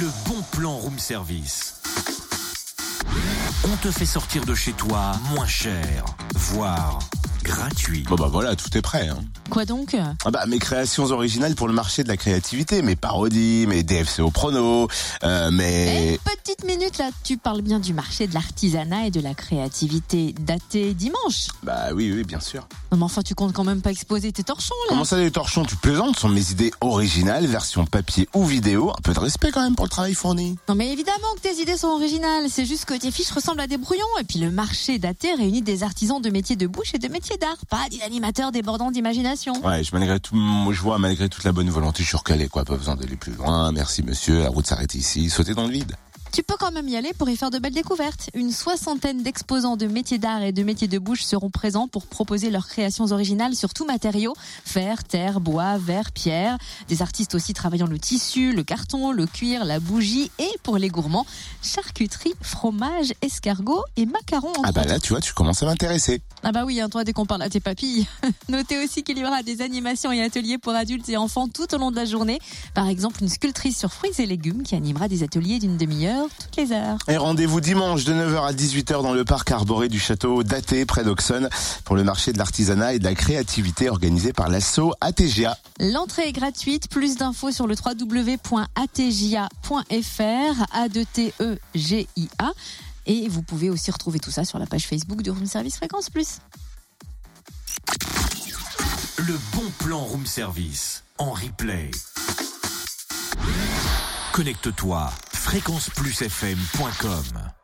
Le bon plan room service. On te fait sortir de chez toi moins cher, voire gratuit. Bon bah voilà, tout est prêt. Hein. Quoi donc? Ah bah mes créations originales pour le marché de la créativité, mes parodies, mes DFC au prono, euh, mes... Petite minute là, tu parles bien du marché de l'artisanat et de la créativité daté dimanche. Bah oui, oui, bien sûr. Non mais enfin tu comptes quand même pas exposer tes torchons là Comment ça les torchons? Tu plaisantes Ce sont mes idées originales, version papier ou vidéo. Un peu de respect quand même pour le travail fourni. Non mais évidemment que tes idées sont originales, c'est juste que tes fiches ressemblent à des brouillons et puis le marché daté réunit des artisans de métiers de bouche et de métiers d'art, pas des animateurs débordants d'imagination. Ouais, je, malgré tout, moi, je vois, malgré toute la bonne volonté, je suis recalé, quoi. Pas besoin d'aller plus loin. Merci, monsieur. La route s'arrête ici. Sautez dans le vide. Tu peux quand même y aller pour y faire de belles découvertes. Une soixantaine d'exposants de métiers d'art et de métiers de bouche seront présents pour proposer leurs créations originales sur tout matériau fer, terre, bois, verre, pierre. Des artistes aussi travaillant le tissu, le carton, le cuir, la bougie et pour les gourmands, charcuterie, fromage, escargot et macarons. Ah bah là, tu vois, tu commences à m'intéresser. Ah bah oui, hein, toi dès qu'on parle à tes papilles. Notez aussi qu'il y aura des animations et ateliers pour adultes et enfants tout au long de la journée. Par exemple, une sculptrice sur fruits et légumes qui animera des ateliers d'une demi-heure toutes les heures. Et rendez-vous dimanche de 9h à 18h dans le parc arboré du château d'Athé près d'Auxonne pour le marché de l'artisanat et de la créativité organisé par l'asso ATGA. L'entrée est gratuite. Plus d'infos sur le www.atgia.fr. A 2 T E G I A. Et vous pouvez aussi retrouver tout ça sur la page Facebook du Room Service Fréquence Plus. Le bon plan room service en replay. Connecte-toi fréquenceplusfm.com